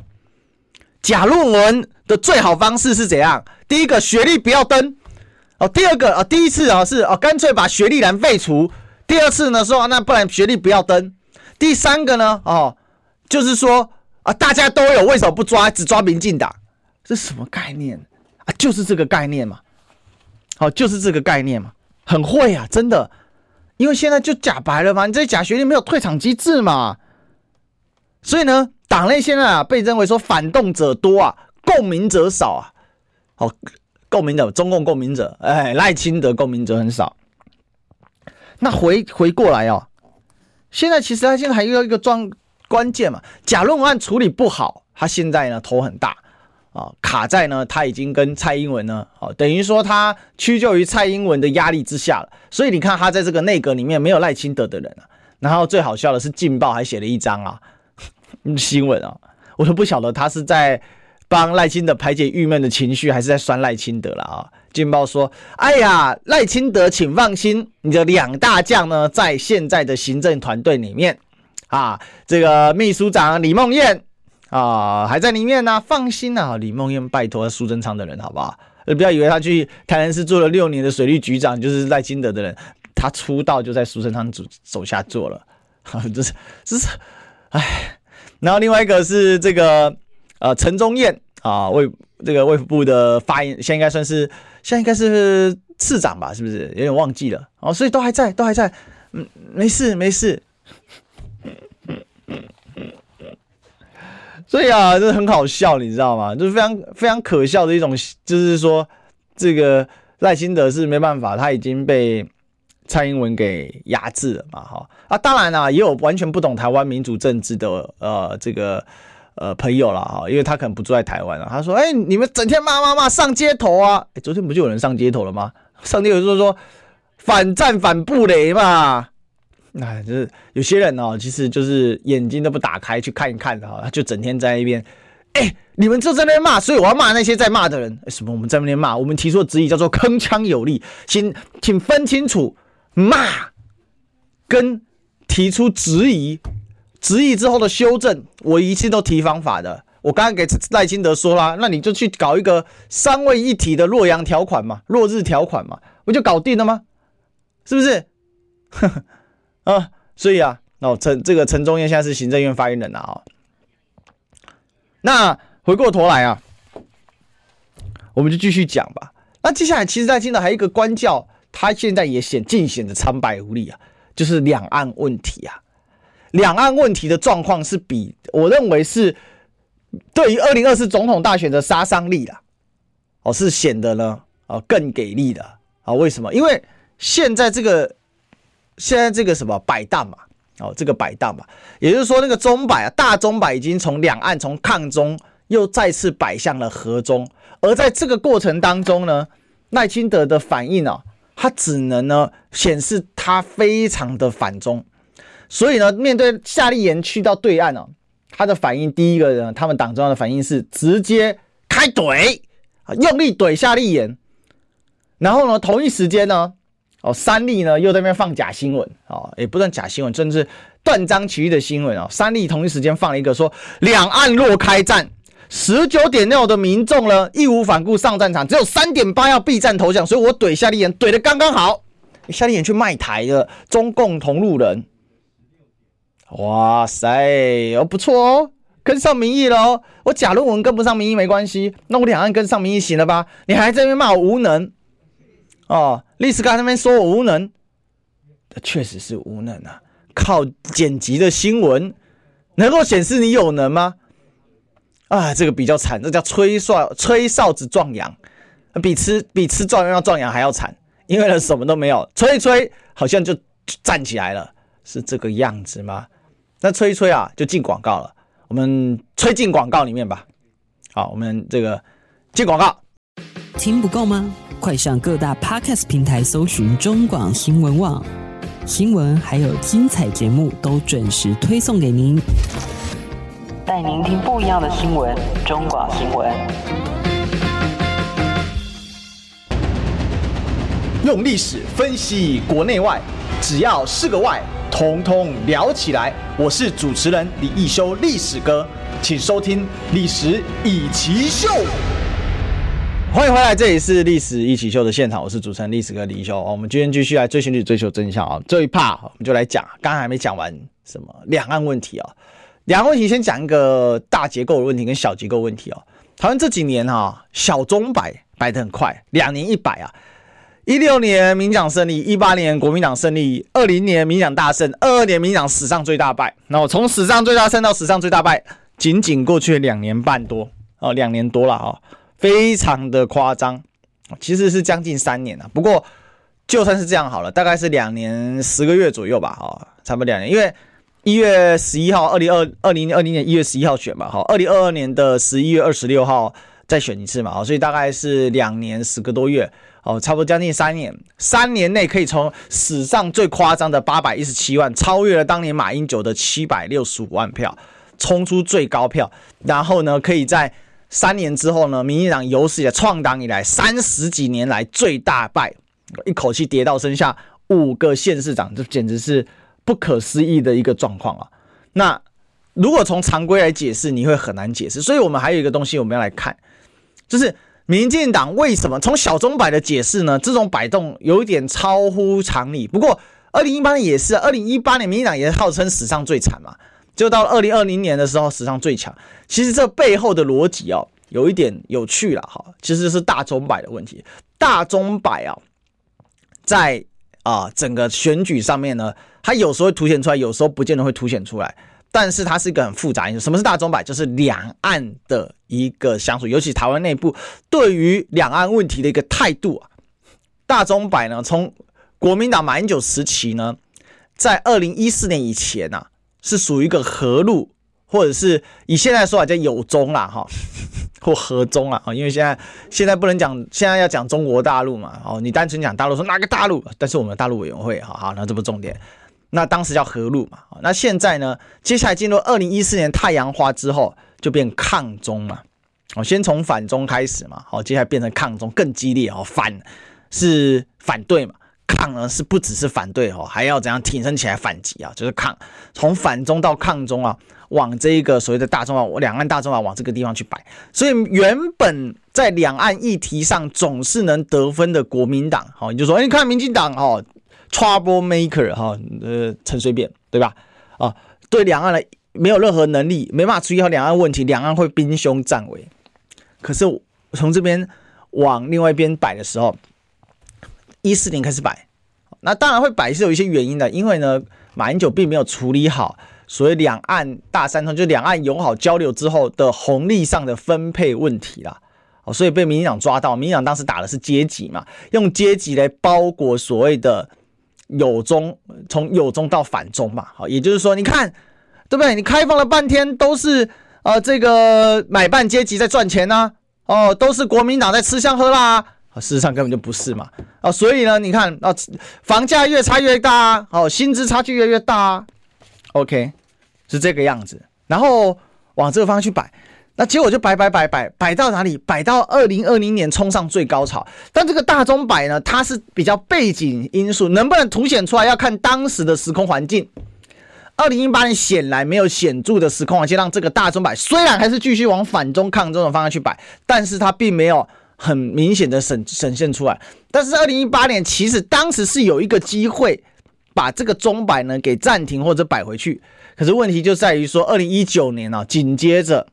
假论文的最好方式是怎样？第一个，学历不要登。哦，第二个啊，第一次啊是哦，干脆把学历栏废除。第二次呢说，那不然学历不要登。第三个呢，哦，就是说啊，大家都有，为什么不抓？只抓民进党？这什么概念啊？就是这个概念嘛。好，就是这个概念嘛。很会啊，真的。因为现在就假白了嘛，你这假学历没有退场机制嘛。所以呢，党内现在啊被认为说反动者多啊，共鸣者少啊。好。共鸣者，中共共鸣者，哎，赖清德共鸣者很少。那回回过来哦，现在其实他现在还遇到一个状关键嘛，假论文案处理不好，他现在呢头很大啊、卡在呢他已经跟蔡英文呢，哦，等于说他屈就于蔡英文的压力之下了。所以你看他在这个内阁里面没有赖清德的人啊。然后最好笑的是，《劲报》还写了一张啊 新闻啊，我都不晓得他是在。帮赖清德排解郁闷的情绪，还是在酸赖清德了啊？劲爆说：“哎呀，赖清德，请放心，你的两大将呢，在现在的行政团队里面啊，这个秘书长李梦燕啊，还在里面呢，放心啊。李梦燕，拜托苏贞昌的人，好不好？不要以为他去台南市做了六年的水利局长，就是赖清德的人，他出道就在苏贞昌手手下做了，这是这是，哎，然后另外一个是这个。”呃，陈宗彦啊，卫这个卫福部的发言，现在应该算是现在应该是次长吧，是不是？有点忘记了哦，所以都还在，都还在，嗯，没事没事。所以啊，这很好笑，你知道吗？就是非常非常可笑的一种，就是说这个赖清德是没办法，他已经被蔡英文给压制了嘛，哈啊，当然啦，也有完全不懂台湾民主政治的呃这个。呃，朋友了哈，因为他可能不住在台湾了。他说：“哎、你们整天骂骂骂上街头啊！哎、昨天不就有人上街头了吗？上街头就是说反战反布雷嘛。那、就是有些人哦，其实就是眼睛都不打开去看一看的哈，他就整天在那边。哎、你们就在那边骂，所以我要骂那些在骂的人。欸、什么？我们在那边骂，我们提出的质疑叫做铿锵有力。请请分清楚骂跟提出质疑。”质疑之后的修正，我一切都提方法的。我刚刚给赖清德说了，那你就去搞一个三位一体的洛阳条款嘛，落日条款嘛，不就搞定了吗？是不是？啊，所以啊，哦，陈这个陈忠彦现在是行政院发言人了啊。那回过头来啊，我们就继续讲吧。那接下来，其实在青岛还有一个官教，他现在也显尽显的苍白无力啊，就是两岸问题啊。两岸问题的状况是比我认为是对于二零二四总统大选的杀伤力啦，哦，是显得呢，哦，更给力的啊。为什么？因为现在这个现在这个什么摆荡嘛，哦，这个摆荡嘛，也就是说那个钟摆啊，大钟摆已经从两岸从抗中又再次摆向了和中，而在这个过程当中呢，赖清德的反应啊，他只能呢显示他非常的反中。所以呢，面对夏立言去到对岸呢、他的反应第一个呢，他们党中央的反应是直接开怼啊，用力怼夏立言。然后呢，同一时间呢，哦，三立呢又在那边放假新闻啊，也不算假新闻，甚至断章取义的新闻啊。三立同一时间放了一个说，两岸若开战，十九点六的民众呢义无反顾上战场，只有三点八要避战投降，所以我怼夏立言怼的刚刚好。夏立言去卖台的中共同路人。哇塞，哦不错哦，跟上民意了哦。我假论文跟不上民意没关系，那我两岸跟上民意行了吧？你还在那边骂我无能哦？历史刚那边说我无能，确实是无能啊。靠剪辑的新闻能够显示你有能吗？啊，这个比较惨，这叫吹哨吹哨子壮阳，比吃比吃壮阳壮阳还要惨，因为呢什么都没有，吹一吹好像就站起来了，是这个样子吗？那吹一吹啊，就进广告了。我们吹进广告里面吧。好，我们这个进广告。听不够吗？快上各大 Podcast 平台搜寻中广新闻网新闻，还有精彩节目都准时推送给您，带您听不一样的新闻。中广新闻，用历史分析国内外，只要是个“外”。通通聊起来！我是主持人李易修，历史哥，请收听《历史易起秀》。欢迎回来，这里是《历史一起秀》的现场，我是主持人历史哥李易修。我们今天继续来追寻历史，追求真相啊！这一趴我们就来讲，刚刚还没讲完什么两岸问题啊？两岸问题先讲一个大结构的问题跟小结构问题哦。台湾这几年哈，小钟摆摆得很快，两年一摆啊。一六年民党胜利，一八年国民党胜利，二零年民党大胜，二二年民党史上最大败。那我从史上最大胜到史上最大败，仅仅过去两年半多哦，两年多了啊，非常的夸张。其实是将近三年了，不过就算是这样好了，大概是两年十个月左右吧，哈，差不多两年。因为一月十一号，二零二二零二零年一月十一号选嘛，哈，二零二二年的十一月二十六号再选一次嘛，所以大概是两年十个多月。哦，差不多将近三年，三年内可以从史上最夸张的八百一十七万，超越了当年马英九的七百六十五万票，冲出最高票。然后呢，可以在三年之后呢，民进党有史以来创党以来三十几年来最大败，一口气跌到剩下五个县市长，这简直是不可思议的一个状况啊！那如果从常规来解释，你会很难解释。所以我们还有一个东西我们要来看，就是。民进党为什么从小钟摆的解释呢？这种摆动有一点超乎常理。不过，二零一八年也是，二零一八年民进党也是号称史上最惨嘛，就到二零二零年的时候史上最强。其实这背后的逻辑哦，有一点有趣了哈。其实是大钟摆的问题。大钟摆啊，在啊整个选举上面呢，它有时候会凸显出来，有时候不见得会凸显出来。但是它是一个很复杂因素。什么是大钟摆？就是两岸的一个相处，尤其台湾内部对于两岸问题的一个态度啊。大钟摆呢，从国民党马英九时期呢，在二零一四年以前啊，是属于一个和路，或者是以现在说法叫友中啦，哈，或和中啊，因为现在现在不能讲，现在要讲中国大陆嘛，哦，你单纯讲大陆，说哪个大陆？但是我们大陆委员会，好好，那这不重点。那当时叫河路嘛，那现在呢？接下来进入二零一四年太阳花之后，就变抗中嘛。哦，先从反中开始嘛，好，接下来变成抗中，更激烈哦。反是反对嘛，抗呢是不只是反对哦，还要怎样挺身起来反击啊？就是抗，从反中到抗中啊，往这一个所谓的大中华，两岸大中华往这个地方去摆。所以原本在两岸议题上总是能得分的国民党，好，你就说，哎，你看民进党哦。Trouble maker 哈，呃，陈水扁对吧？啊，对两岸的没有任何能力，没办法处理好两岸问题，两岸会兵凶战危。可是从这边往另外一边摆的时候，一四年开始摆，那当然会摆是有一些原因的，因为呢，马英九并没有处理好所谓两岸大三通，就两岸友好交流之后的红利上的分配问题啦，哦，所以被民进党抓到，民进党当时打的是阶级嘛，用阶级来包裹所谓的有中，从有中到反中嘛，好，也就是说，你看，对不对？你开放了半天都是呃这个买办阶级在赚钱呢、哦，都是国民党在吃香喝辣啊！事实上根本就不是嘛！啊，所以呢，你看啊，房价越差越大啊，哦，薪资差距越越大啊。OK，是这个样子，然后往这个方向去摆，那结果就摆摆摆摆摆到哪里？摆到二零二零年冲上最高潮。但这个大钟摆呢，它是比较背景因素，能不能凸显出来，要看当时的时空环境。二零一八年显然没有显著的时空环境让这个大钟摆虽然还是继续往反中抗中的方向去摆，但是它并没有很明显的显显现出来。但是二零一八年其实当时是有一个机会把这个钟摆呢给暂停或者摆回去，可是问题就在于说二零一九年啊，紧接着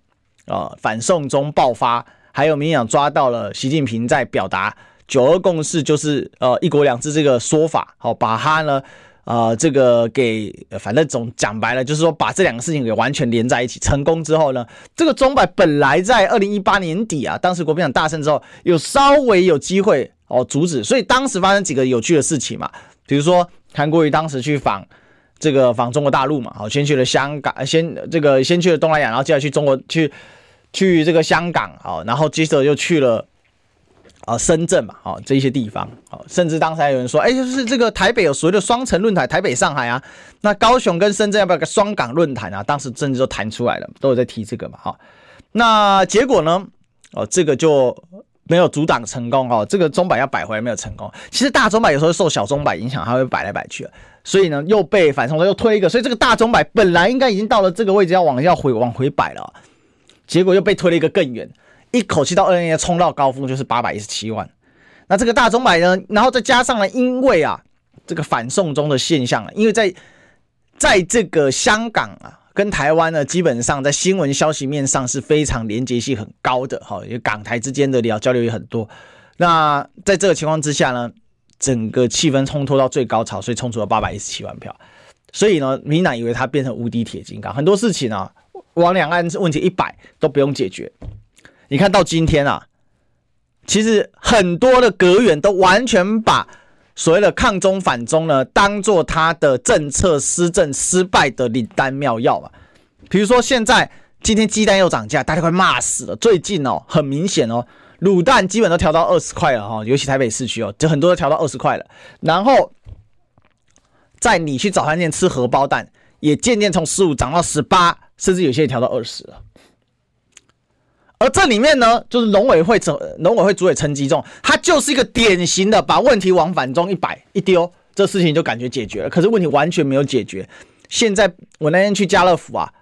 呃反送中爆发，还有民进党抓到了习近平在表达九二共识就是呃一国两制这个说法，好把它呢。呃，这个给反正总讲白了，就是说把这两个事情给完全连在一起，成功之后呢，这个钟摆本来在二零一八年底啊，当时国民党大胜之后，有稍微有机会哦阻止，所以当时发生几个有趣的事情嘛，比如说韩国瑜当时去访这个访中国大陆嘛，好，先去了香港，先这个先去了东南亚，然后接下去中国去去这个香港，好，然后接着又去了。啊，深圳嘛，哦，这些地方，哦，甚至当时还有人说，哎，就是这个台北有所谓的双城论坛，台北、上海啊，那高雄跟深圳要不要个双港论坛啊？当时甚至都谈出来了，都有在提这个嘛，哈。那结果呢？哦，这个就没有阻挡成功哦。这个钟摆要摆回来没有成功。其实大钟摆有时候受小钟摆影响，它会摆来摆去，所以呢，又被反送中又推一个，所以这个大钟摆本来应该已经到了这个位置，要往要回往回摆了，结果又被推了一个更远。一口气到二零年冲到高峰就是八百一十七万，那这个大钟摆呢，然后再加上了，因为啊这个反送中的现象啊，因为在在这个香港啊跟台湾呢，基本上在新闻消息面上是非常连结性很高的哈，因为港台之间的聊交流也很多。那在这个情况之下呢，整个气氛冲脱到最高潮，所以冲出了八百一十七万票。所以呢，民进党以为它变成无敌铁金刚，很多事情啊往两岸问题一摆都不用解决。你看到今天啊，其实很多的阁员都完全把所谓的抗中反中呢，当做他的政策施政失败的灵丹妙药嘛。比如说现在今天鸡蛋又涨价，大家快骂死了。最近哦，很明显哦，卤蛋基本都调到二十块了哈，尤其台北市区哦，就很多都调到二十块了。然后在你去早餐店吃荷包蛋，也渐渐从十五涨到十八，甚至有些调到二十了。而这里面呢，就是农委会主农委会主委陈吉仲，他就是一个典型的把问题往反中一摆一丢，这事情就感觉解决了。可是问题完全没有解决。现在我那天去家乐福啊，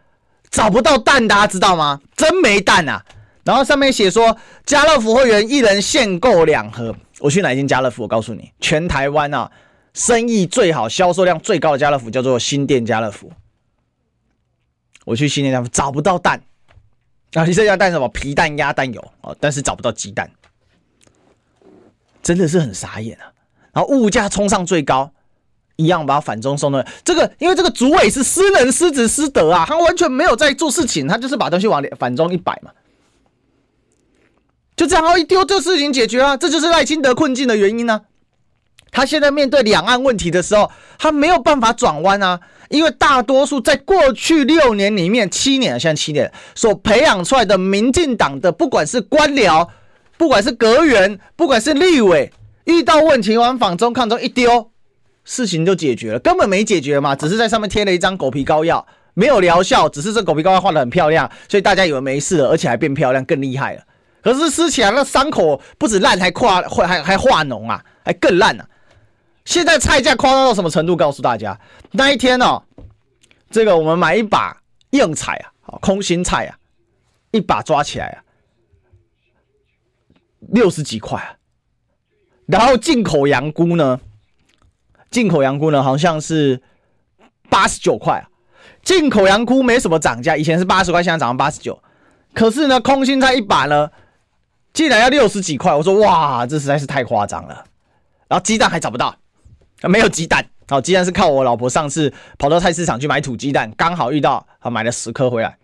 找不到蛋，大家知道吗？真没蛋啊！然后上面写说，家乐福会员一人限购两盒。我去哪一间家乐福？我告诉你，全台湾啊，生意最好、销售量最高的家乐福叫做新店家乐福。我去新店家找不到蛋。啊，你这要蛋什么？皮蛋、鸭蛋有啊，但是找不到鸡蛋，真的是很傻眼啊！然后物价冲上最高，一样把反中送的这个，因为这个主委是失能、失职、失德啊，他完全没有在做事情，他就是把东西往反中一摆嘛，就这样一丢，这事情解决了，这就是赖清德困境的原因呢、啊。他现在面对两岸问题的时候，他没有办法转弯啊。因为大多数在过去六年里面，七年现在七年所培养出来的民进党的，不管是官僚，不管是阁员，不管是立委，遇到问题往反中抗中一丢，事情就解决了，根本没解决嘛，只是在上面贴了一张狗皮膏药，没有疗效，只是这狗皮膏药画得很漂亮，所以大家以为没事了，而且还变漂亮，更厉害了。可是吃起来那伤口不止烂，还化还还还化脓啊，还更烂啊。现在菜价夸张到什么程度？告诉大家，那一天哦，这个我们买一把硬菜啊，空心菜啊，一把抓起来啊，六十几块啊。然后进口洋菇呢，进口洋菇呢好像是八十九块啊。进口洋菇没什么涨价，以前是八十块，现在涨到八十九。可是呢，空心菜一把呢，竟然要六十几块，我说哇，这实在是太夸张了。然后鸡蛋还找不到，没有鸡蛋。好，鸡蛋是靠我老婆上次跑到菜市场去买土鸡蛋，刚好遇到，啊，买了十颗回来。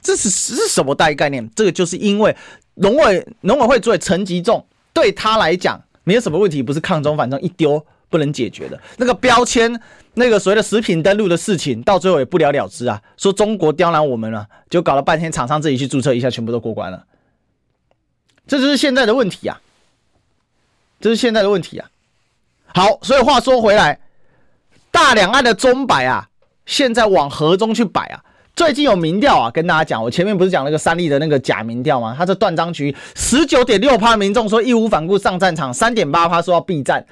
这是是什么大概念？这个就是因为农委农委会作为陈吉仲对他来讲没有什么问题，不是抗中反中一丢不能解决的那个标签，那个所谓的食品登录的事情，到最后也不了了之啊。说中国刁难我们了，就搞了半天，厂商自己去注册一下，全部都过关了。这就是现在的问题啊！这是现在的问题啊！好，所以话说回来，大两岸的钟摆啊，现在往河中去摆啊？最近有民调啊，跟大家讲，我前面不是讲那个三立的那个假民调吗？他这断章取义，十九点六趴民众说义无反顾上战场，三点八趴说要避战，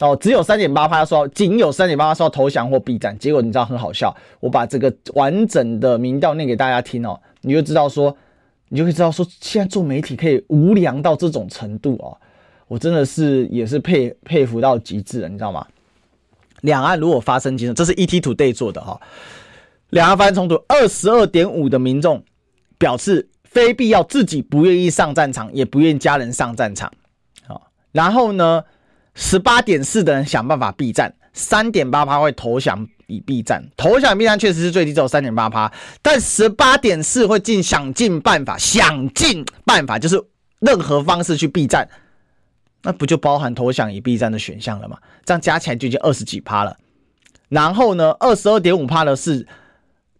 哦，只有三点八趴说，仅有三点八趴说要投降或避战。结果你知道很好笑，我把这个完整的民调念给大家听哦，你就知道说，你就会知道说，现在做媒体可以无良到这种程度哦。我真的是也是佩佩服到极致了，你知道吗？两岸如果发生战争，这是 ETtoday 做的哈。两岸发生冲突，二十二点五的民众表示非必要自己不愿意上战场，也不愿家人上战场。好，然后呢，十八点四的人想办法避战，三点八趴会投降以避战。投降避战确实是最低，只有三点八趴，但十八点四会尽想尽办法，想尽办法就是任何方式去避战。那不就包含投降与避战的选项了吗？这样加起来就已经二十几趴了。然后呢，二十二点五趴的是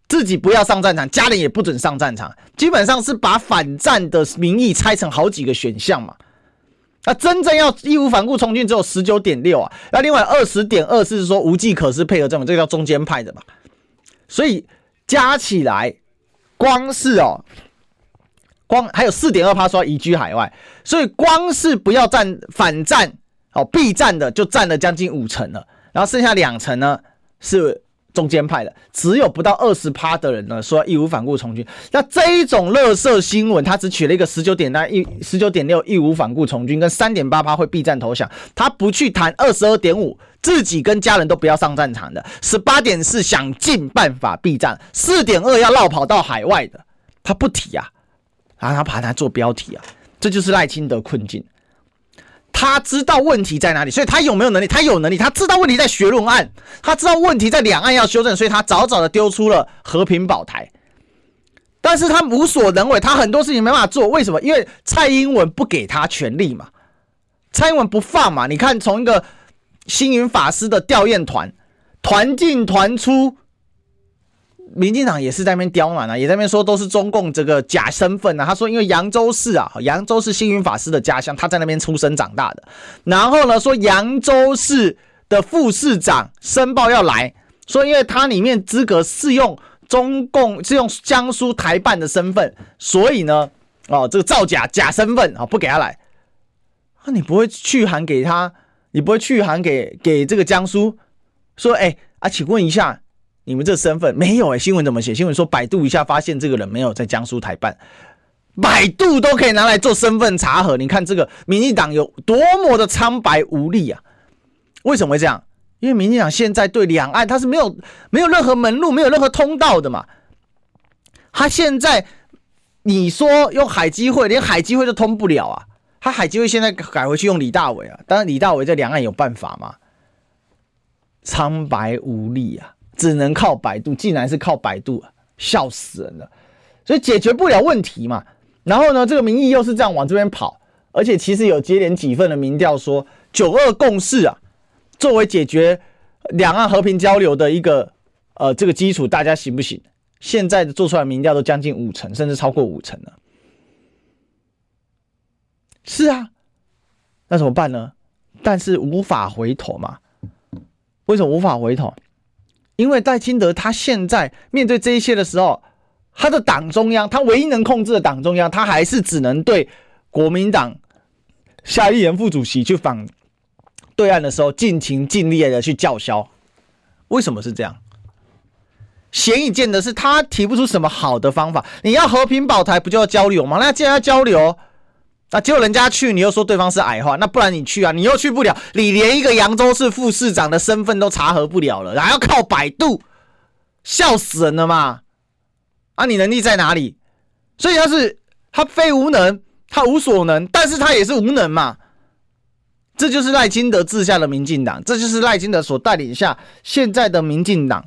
自己不要上战场，家人也不准上战场，基本上是把反战的民意拆成好几个选项嘛。那真正要义无反顾从军只有十九点六啊。那另外二十点二是说无计可施配合政府，这个叫中间派的嘛。所以加起来，光是哦。光还有四点二趴说移居海外，所以光是不要战反战哦避战的就占了将近五成了，然后剩下两成呢是中间派的，只有不到二十趴的人呢说义无反顾从军。那这一种乐色新闻，他只取了一个十九点三一十九点六义无反顾从军，跟三点八趴会避战投降，他不去谈二十二点五自己跟家人都不要上战场的，十八点四想尽办法避战，四点二要落跑到海外的，他不提啊。然后他把它做标题啊，这就是赖清德困境。他知道问题在哪里，所以他有没有能力？他有能力，他知道问题在学论案，他知道问题在两岸要修正，所以他早早的丢出了和平保台。但是他无所能为，他很多事情没办法做。为什么？因为蔡英文不给他权力嘛，蔡英文不放嘛。你看，从一个星云法师的吊唁团，团进团出。民进党也是在那边刁难啊，也在那边说都是中共这个假身份啊。他说，因为扬州市啊，扬州是星云法师的家乡，他在那边出生长大的。然后呢，说扬州市的副市长申报要来说，因为他里面资格是用中共是用江苏台办的身份，所以呢，哦，这个造假假身份啊，不给他来。那你不会去函给他，你不会去函给给这个江苏说，哎啊，请问一下。你们这身份没有诶、新闻怎么写？新闻说百度一下发现这个人没有在江苏台办，百度都可以拿来做身份查核。你看这个民进党有多么的苍白无力啊？为什么会这样？因为民进党现在对两岸他是没有没有任何门路，没有任何通道的嘛。他现在你说用海基会，连海基会都通不了啊。他海基会现在改回去用李大伟啊，当然李大伟在两岸有办法吗？苍白无力啊！只能靠百度，竟然是靠百度，笑死人了。所以解决不了问题嘛。然后呢，这个民意又是这样往这边跑，而且其实有接连几份的民调说，九二共识啊，作为解决两岸和平交流的一个呃这个基础，大家行不行？现在做出来民调都将近五成，甚至超过五成了。是啊，那怎么办呢？但是无法回头嘛。为什么无法回头？因为戴清德他现在面对这一些的时候，他的党中央，他唯一能控制的党中央，他还是只能对国民党夏立言副主席去访对岸的时候，尽情尽力的去叫嚣。为什么是这样？显而易见的是，他提不出什么好的方法。你要和平保台，不就要交流吗？那既然要交流。那结果人家去，你又说对方是矮化，那不然你去啊？你又去不了，你连一个扬州市副市长的身份都查核不了了，还要靠百度，笑死人了嘛！啊，你能力在哪里？所以他是他非无能，他无所能，但是他也是无能嘛。这就是赖清德治下的民进党，这就是赖清德所带领下现在的民进党。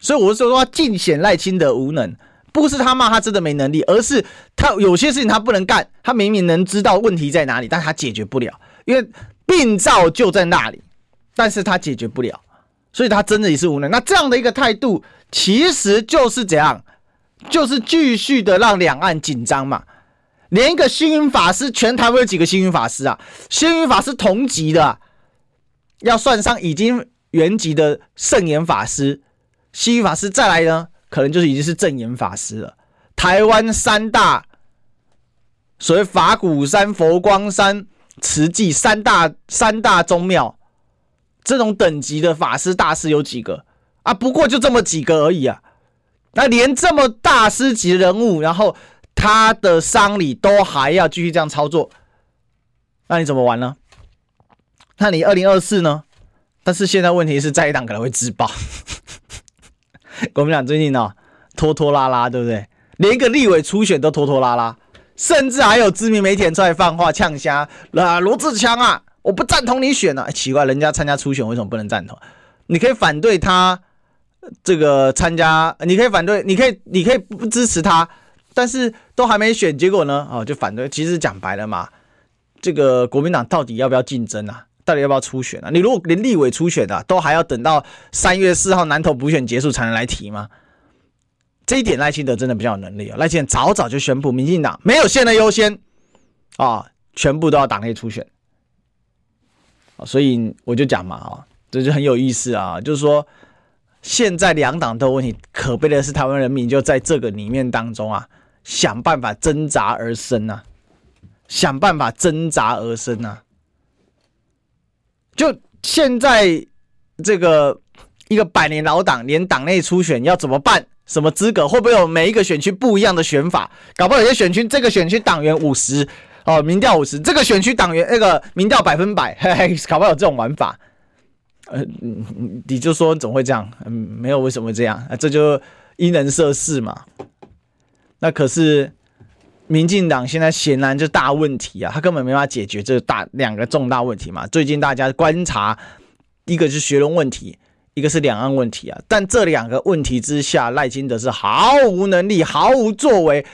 所以我是说，尽显赖清德无能，不是他骂他真的没能力，而是他有些事情他不能干，他明明能知道问题在哪里，但他解决不了，因为病灶就在那里，但是他解决不了，所以他真的也是无能。那这样的一个态度，其实就是怎样，就是继续的让两岸紧张嘛。连一个星云法师，全台湾有几个星云法师啊？星云法师同级的，要算上已经原级的圣严法师。星云法师再来呢，可能就是已经是证严法师了。台湾三大，所谓法鼓山、佛光山、慈济三大三大宗庙，这种等级的法师大师有几个啊？不过就这么几个而已啊。那连这么大师级人物，然后他的丧礼都还要继续这样操作，那你怎么玩呢？那你二零二四呢？但是现在问题是，在一党可能会自爆。国民党最近呢、哦，拖拖拉拉，对不对？连一个立委初选都拖拖拉拉，甚至还有知名媒体人出来放话呛虾，啊，罗志强啊，我不赞同你选啊！奇怪，人家参加初选为什么不能赞同？你可以反对他这个参加，你可以反对，你可以，你可以不支持他，但是都还没选，结果呢？哦，就反对。其实讲白了嘛，这个国民党到底要不要竞争啊？到底要不要初选啊？你如果连立委初选的、都还要等到三月四号南投补选结束才能来提吗？这一点赖清德真的比较有能力啊！赖清德早早就宣布，民进党没有现在优先啊，全部都要党内初选啊，所以我就讲嘛啊，这就很有意思啊，就是说现在两党都有问题，可悲的是台湾人民就在这个里面当中啊，想办法挣扎而生啊，想办法挣扎而生啊。就现在这个一个百年老党，连党内初选要怎么办？什么资格？会不会有每一个选区不一样的选法？搞不好有些选区这个选区党员五十哦，民调五十，这个选区党员那个民调百分百，嘿 嘿，搞不好有这种玩法。呃，你就说总会这样？嗯，没有为什么会这样？啊，这就因人设事嘛。那可是。民进党现在显然就大问题啊，他根本没办法解决这大两个重大问题嘛。最近大家观察，一个是学伦问题，一个是两岸问题啊。但这两个问题之下，赖清德是毫无能力、毫无作为，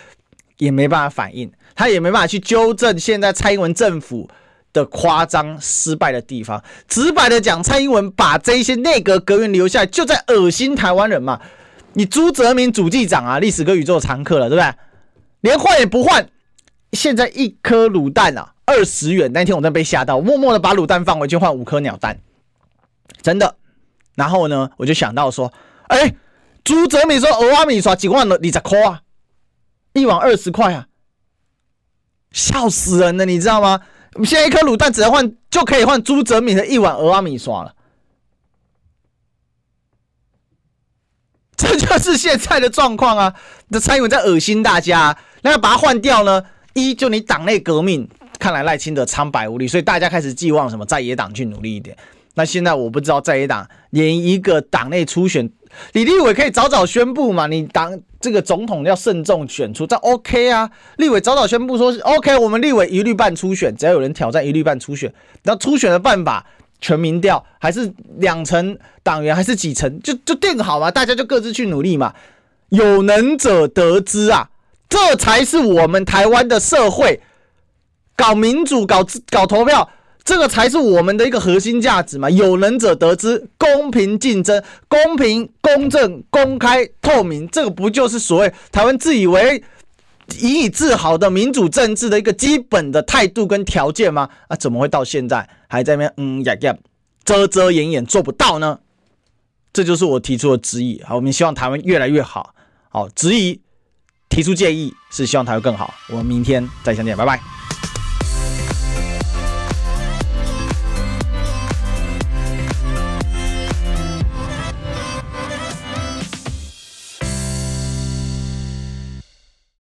也没办法反应，他也没办法去纠正现在蔡英文政府的夸张失败的地方。直白的讲，蔡英文把这些内阁阁员留下来，就在恶心台湾人嘛。你朱泽民主计长啊，历史跟宇宙常客了，对不对？连换也不换，现在一颗卤蛋啊，二十元。那天我真的被吓到，默默的把卤蛋放回去，换五颗鸟蛋，真的。然后呢，我就想到说，哎、朱泽民说蚵仔面线几万了，你咋抠啊？一碗二十块啊，笑死人了，你知道吗？现在一颗卤蛋只能换，就可以换朱泽民的一碗蚵仔面线了。这就是现在的状况啊！这蔡英文在恶心大家、那要把它换掉呢？一就你党内革命，看来赖清德苍白无力，所以大家开始寄望什么在野党去努力一点。那现在我不知道在野党连一个党内初选，李立伟可以早早宣布嘛？你党这个总统要慎重选出，这 OK 啊？立委早早宣布说是 OK，我们立委一律办初选，只要有人挑战一律办初选。那初选的办法？全民调还是两层党员还是几层，就就定好嘛，大家就各自去努力嘛。有能者得之啊，这才是我们台湾的社会搞民主、搞搞投票，这个才是我们的一个核心价值嘛。有能者得之，公平竞争、公平公正、公开透明，这个不就是所谓台湾自以为？引以自豪的民主政治的一个基本的态度跟条件吗？啊，怎么会到现在还在那边嗯呀呀遮遮掩掩做不到呢？这就是我提出的质疑。好，我们希望台湾越来越好。好，质疑提出建议是希望台湾更好。我们明天再相见，拜拜。